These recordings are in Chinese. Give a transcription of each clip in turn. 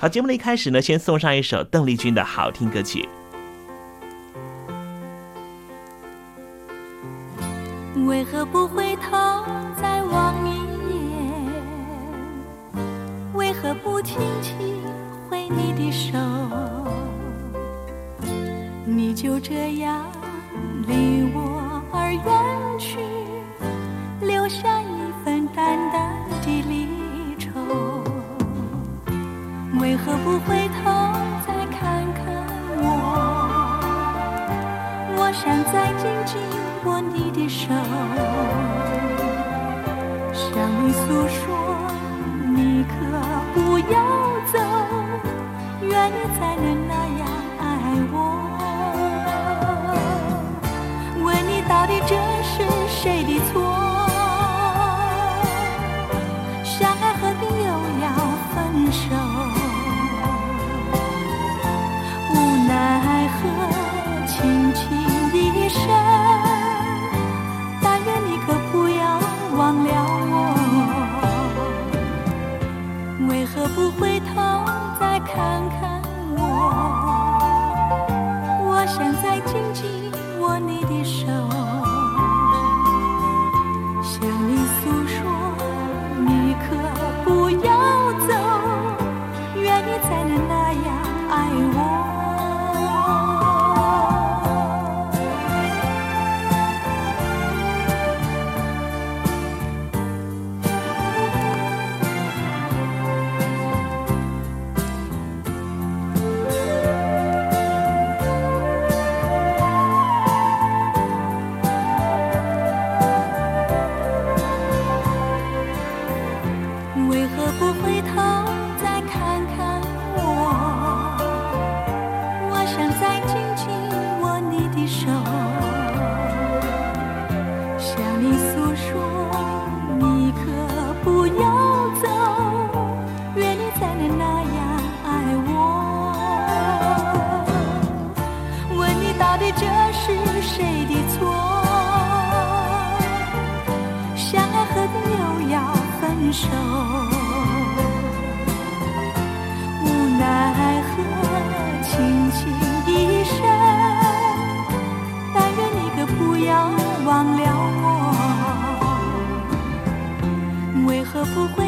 好，节目的一开始呢，先送上一首邓丽君的好听歌曲。为何不回头再望一眼？为何不轻轻挥你的手？你就这样离我而远去，留下一份淡淡到底这是谁的错？相爱何必又要分手？无奈何，轻轻一声，但愿你可不要忘了我。为何不回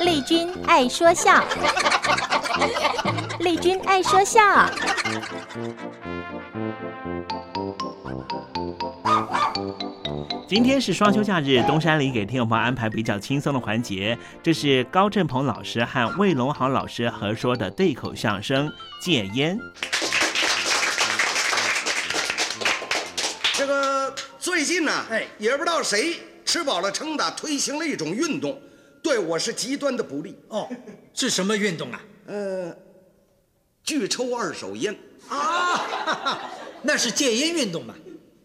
丽君爱说笑，丽君爱说笑。今天是双休假日，东山里给听众朋友安排比较轻松的环节，这是高振鹏老师和魏龙豪老师合说的对口相声《戒烟》。这个最近呢，哎，也不知道谁吃饱了撑的推行了一种运动，对我是极端的不利。哦，是什么运动啊？呃，拒抽二手烟啊，哈 哈那是戒烟运动嘛？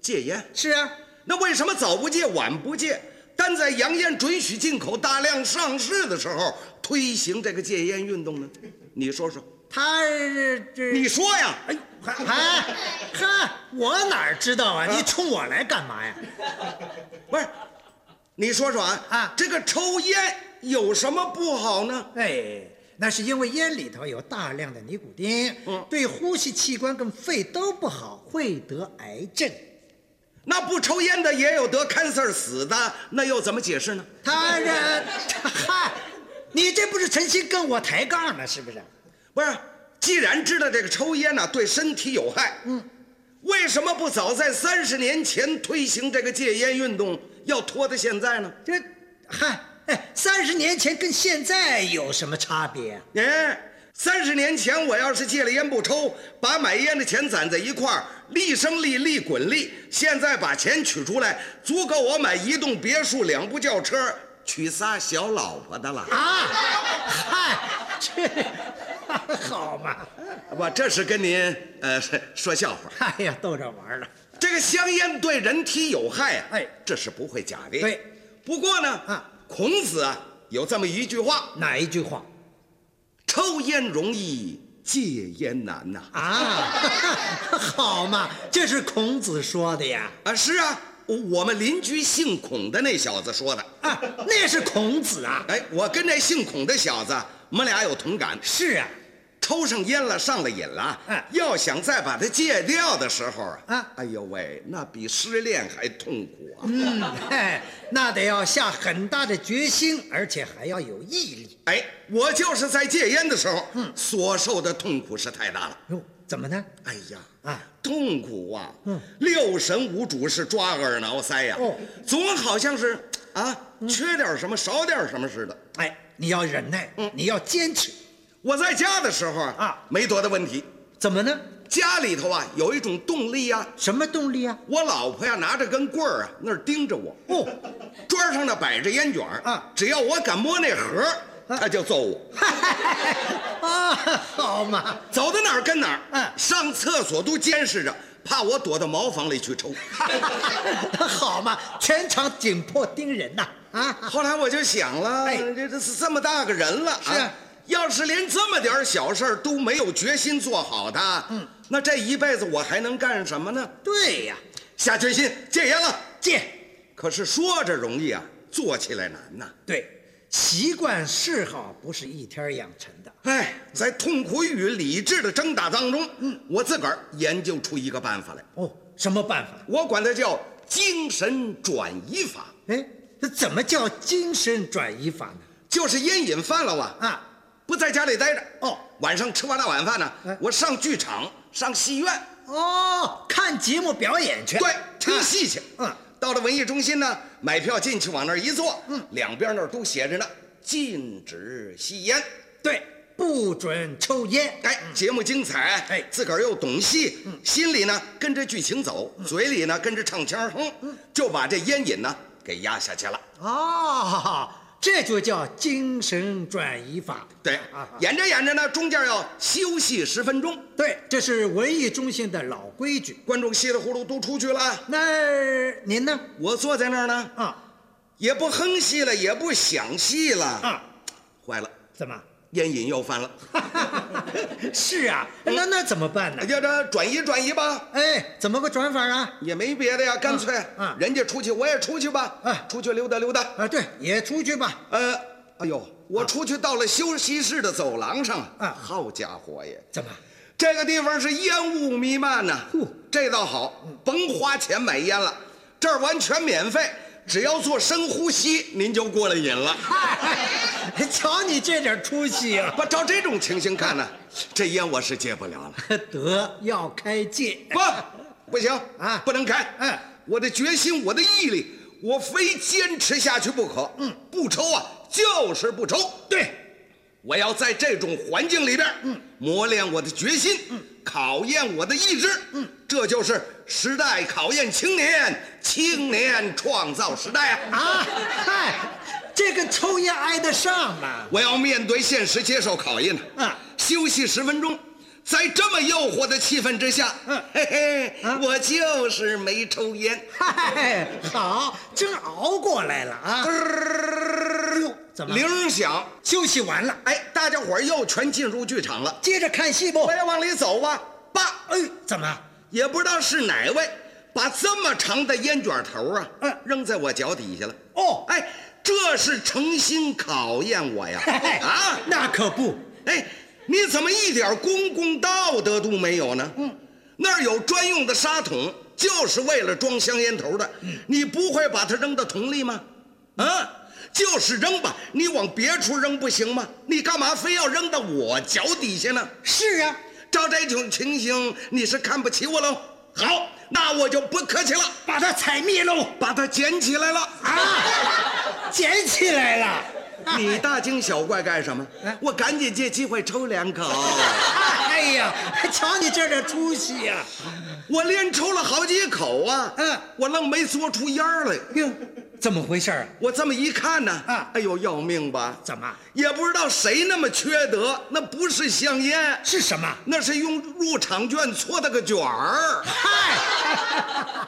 戒烟是啊，那为什么早不戒晚不戒？但在洋烟准许进口、大量上市的时候推行这个戒烟运动呢？你说说。他这你说呀？哎，还还嗨，我哪知道啊？你冲我来干嘛呀？不是，你说说啊，啊这个抽烟有什么不好呢？哎，那是因为烟里头有大量的尼古丁，嗯对呼吸器官跟肺都不好，会得癌症。那不抽烟的也有得 cancer 死的，那又怎么解释呢？他然，嗨，你这不是诚心跟我抬杠呢，是不是？不是，既然知道这个抽烟呢、对身体有害，嗯，为什么不早在三十年前推行这个戒烟运动，要拖到现在呢？这，嗨，哎，三十年前跟现在有什么差别啊？哎，三十年前我要是戒了烟不抽，把买烟的钱攒在一块儿，利生利，利滚利，现在把钱取出来，足够我买一栋别墅、两部轿车，娶仨小老婆的了。啊，嗨，这 好嘛？我这是跟您呃说笑话。哎呀，逗着玩了。这个香烟对人体有害啊，哎这是不会假的。对，不过呢，啊，孔子啊有这么一句话：哪一句话抽烟容易，戒烟难呐。啊？好嘛，这是孔子说的呀。啊，是啊，我们邻居姓孔的那小子说的。啊，那是孔子啊。哎，我跟那姓孔的小子，我们俩有同感。是啊，抽上烟了，上了瘾了，嗯要想再把它戒掉的时候啊，啊哎呦喂，那比失恋还痛苦啊！嗯，嘿，那得要下很大的决心，而且还要有毅力。哎，我就是在戒烟的时候，嗯，所受的痛苦是太大了。哟，怎么呢？哎呀，啊，痛苦啊！嗯，六神无主是抓耳挠腮呀，哦总好像是啊，缺点什么，少点什么似的。哎，你要忍耐，你要坚持。我在家的时候啊，啊没多大问题。怎么呢？家里头啊，有一种动力啊、什么动力啊？我老婆呀，拿着根棍儿啊，那儿盯着我。哦，桌上呢摆着烟卷儿啊只要我敢摸那盒儿，她就揍我。啊，好嘛，走到哪儿跟哪儿。嗯上厕所都监视着，怕我躲到茅房里去抽。好嘛，全场紧迫盯人呐！啊，后来我就想了，哎这这是这么大个人了，是啊，要是连这么点小事儿都没有决心做好的，嗯，那这一辈子我还能干什么呢？对呀，下决心戒烟了。戒。可是说着容易啊，做起来难呐。对，习惯嗜好不是一天养成的。哎，在痛苦与理智的挣扎当中，嗯，我自个儿研究出一个办法来，哦，什么办法？我管它叫精神转移法，哎，这怎么叫精神转移法呢？就是烟瘾犯了啊，啊，不在家里待着，哦，晚上吃完了晚饭呢哎，我上剧场、上戏院，哦，看节目表演去。对，听戏去。嗯，到了文艺中心呢，买票进去，往那儿一坐，嗯，两边那儿都写着呢，禁止吸烟。对，不准抽烟。哎，节目精彩，哎。自个儿又懂戏，心里呢跟着剧情走，嘴里呢跟着唱腔哼，就把这烟瘾呢给压下去了。哦，这就叫精神转移法。对啊，演着演着呢，中间要休息十分钟，对，这是文艺中心的老规矩。观众稀里糊涂都出去了，那您呢？我坐在那儿呢，啊也不哼戏了，也不想戏了，啊，坏了，怎么？烟瘾又犯了，是啊，那那怎么办呢？叫这转移转移吧。哎，怎么个转法啊？也没别的呀，干脆，嗯人家出去我也出去吧，啊出去溜达溜达，啊，对，也出去吧。呃，哎呦，我出去到了休息室的走廊上，啊好家伙呀，怎么？这个地方是烟雾弥漫呐、呼这倒好，甭花钱买烟了，这儿完全免费，只要做深呼吸，您就过了瘾了。嗨，瞧你这点出息啊！不照这种情形看呢，这烟我是戒不了了。得要开戒。不，不行啊不能开。嗯，我的决心，我的毅力，我非坚持下去不可。嗯，不抽啊，就是不抽。对，我要在这种环境里边，嗯，磨练我的决心，嗯，考验我的意志，嗯，这就是时代考验青年，青年创造时代啊！啊，嗨，这个抽烟挨得上吗？我要面对现实，接受考验呢。啊，休息十分钟，在这么诱惑的气氛之下，嗯嘿嘿，啊我就是没抽烟。嗨，好，真熬过来了啊！哟，怎么铃儿响，休息完了？哎，大家伙儿又全进入剧场了。接着看戏不我？要往里走吧，爸，哎，怎么？也不知道是哪位，把这么长的烟卷头啊，扔在我脚底下了。哦，哎，这是诚心考验我呀！啊，那可不。哎，你怎么一点公共道德都没有呢？嗯，那儿有专用的沙桶，就是为了装香烟头的。你不会把它扔到桶里吗？啊，就是扔吧，你往别处扔不行吗？你干嘛非要扔到我脚底下呢？是啊，照这种情形，你是看不起我喽？好，那我就不客气了，把它踩灭喽，把它捡起来了啊，捡起来了。你大惊小怪干什么？我赶紧借机会抽两口。哎呀，瞧你这点出息呀！我连抽了好几口啊，嗯，我愣没嘬出烟来。哟，怎么回事啊？我这么一看呢，啊，哎呦，要命吧？怎么？也不知道谁那么缺德，那不是香烟，是什么？那是用入场券搓的个卷儿。嗨！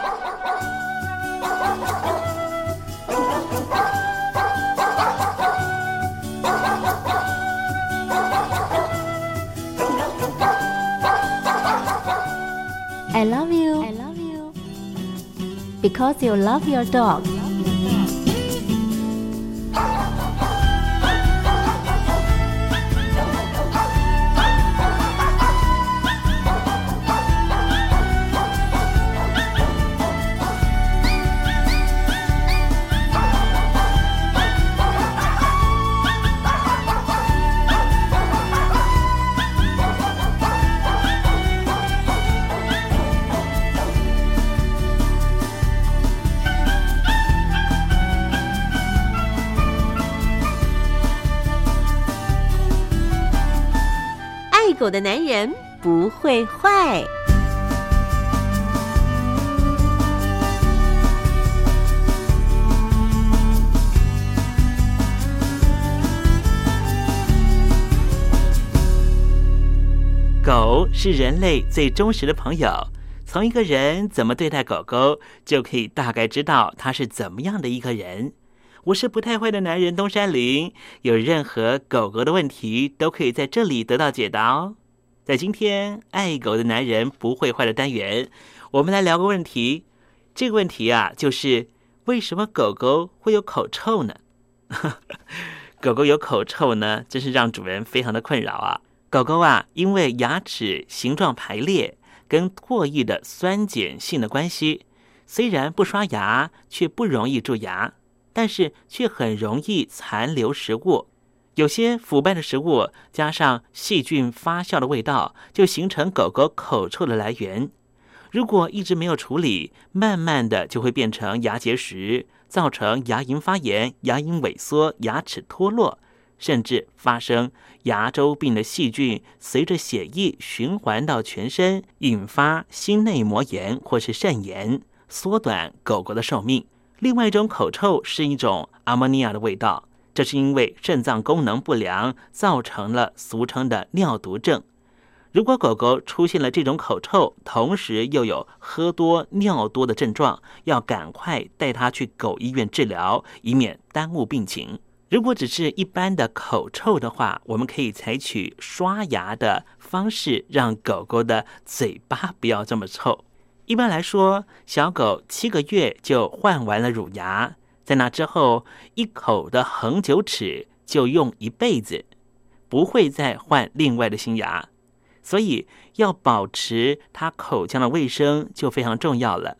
Because you love your dog. 狗的男人不会坏。狗是人类最忠实的朋友，从一个人怎么对待狗狗，就可以大概知道他是怎么样的一个人。我是不太坏的男人东山林，有任何狗狗的问题都可以在这里得到解答哦。在今天爱狗的男人不会坏的单元，我们来聊个问题。这个问题啊，就是为什么狗狗会有口臭呢？狗狗有口臭呢，真是让主人非常的困扰啊。狗狗啊，因为牙齿形状排列跟唾液的酸碱性的关系，虽然不刷牙，却不容易蛀牙。但是却很容易残留食物，有些腐败的食物加上细菌发酵的味道，就形成狗狗口臭的来源。如果一直没有处理，慢慢的就会变成牙结石，造成牙龈发炎、牙龈萎缩、牙齿脱落，甚至发生牙周病的细菌随着血液循环到全身，引发心内膜炎或是肾炎，缩短狗狗的寿命。另外一种口臭是一种阿莫尼亚的味道，这是因为肾脏功能不良造成了俗称的尿毒症。如果狗狗出现了这种口臭，同时又有喝多、尿多的症状，要赶快带它去狗医院治疗，以免耽误病情。如果只是一般的口臭的话，我们可以采取刷牙的方式，让狗狗的嘴巴不要这么臭。一般来说，小狗七个月就换完了乳牙，在那之后，一口的恒久齿就用一辈子，不会再换另外的新牙。所以，要保持它口腔的卫生就非常重要了。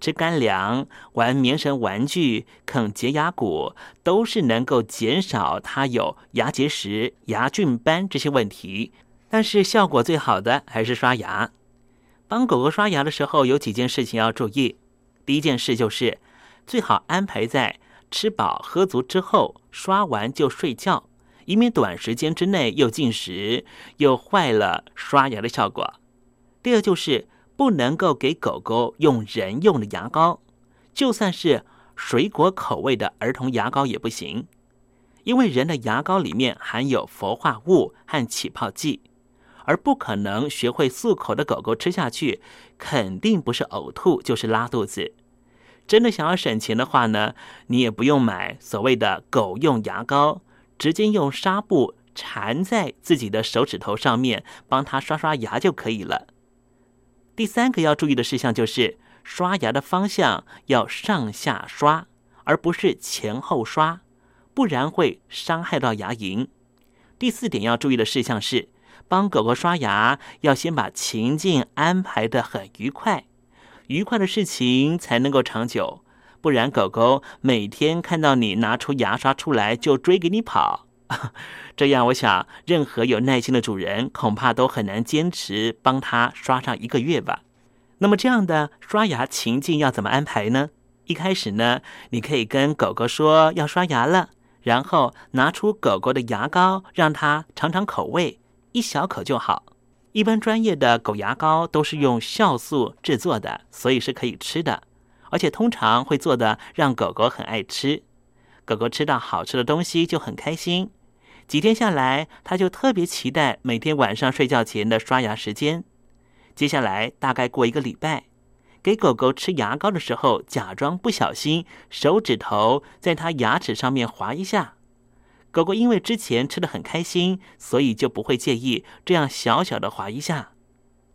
吃干粮、玩棉绳玩具、啃洁牙骨，都是能够减少它有牙结石、牙菌斑这些问题。但是，效果最好的还是刷牙。帮狗狗刷牙的时候，有几件事情要注意。第一件事就是，最好安排在吃饱喝足之后，刷完就睡觉，以免短时间之内又进食，又坏了刷牙的效果。第二就是，不能够给狗狗用人用的牙膏，就算是水果口味的儿童牙膏也不行，因为人的牙膏里面含有氟化物和起泡剂。而不可能学会漱口的狗狗吃下去，肯定不是呕吐就是拉肚子。真的想要省钱的话呢，你也不用买所谓的狗用牙膏，直接用纱布缠在自己的手指头上面，帮它刷刷牙就可以了。第三个要注意的事项就是，刷牙的方向要上下刷，而不是前后刷，不然会伤害到牙龈。第四点要注意的事项是。帮狗狗刷牙，要先把情境安排的很愉快，愉快的事情才能够长久。不然，狗狗每天看到你拿出牙刷出来就追给你跑，这样我想，任何有耐心的主人恐怕都很难坚持帮它刷上一个月吧。那么，这样的刷牙情境要怎么安排呢？一开始呢，你可以跟狗狗说要刷牙了，然后拿出狗狗的牙膏，让它尝尝口味。一小口就好。一般专业的狗牙膏都是用酵素制作的，所以是可以吃的，而且通常会做的让狗狗很爱吃。狗狗吃到好吃的东西就很开心，几天下来，它就特别期待每天晚上睡觉前的刷牙时间。接下来大概过一个礼拜，给狗狗吃牙膏的时候，假装不小心手指头在它牙齿上面划一下。狗狗因为之前吃的很开心，所以就不会介意这样小小的划一下。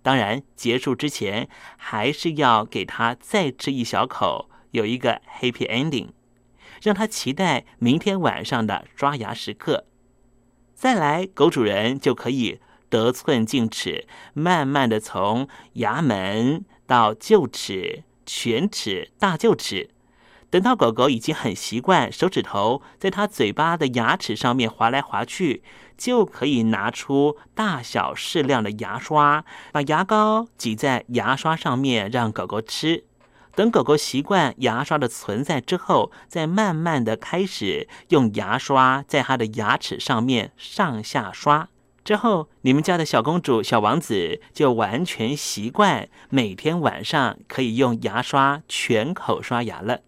当然，结束之前还是要给它再吃一小口，有一个 happy ending，让它期待明天晚上的刷牙时刻。再来，狗主人就可以得寸进尺，慢慢的从牙门到臼齿、犬齿、大臼齿。等到狗狗已经很习惯手指头在它嘴巴的牙齿上面划来划去，就可以拿出大小适量的牙刷，把牙膏挤在牙刷上面，让狗狗吃。等狗狗习惯牙刷的存在之后，再慢慢的开始用牙刷在它的牙齿上面上下刷。之后，你们家的小公主、小王子就完全习惯每天晚上可以用牙刷全口刷牙了。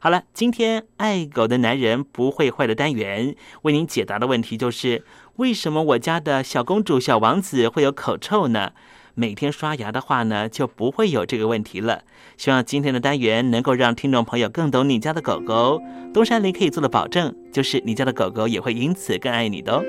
好了，今天爱狗的男人不会坏的单元为您解答的问题就是：为什么我家的小公主、小王子会有口臭呢？每天刷牙的话呢，就不会有这个问题了。希望今天的单元能够让听众朋友更懂你家的狗狗。东山林可以做的保证，就是你家的狗狗也会因此更爱你的哦。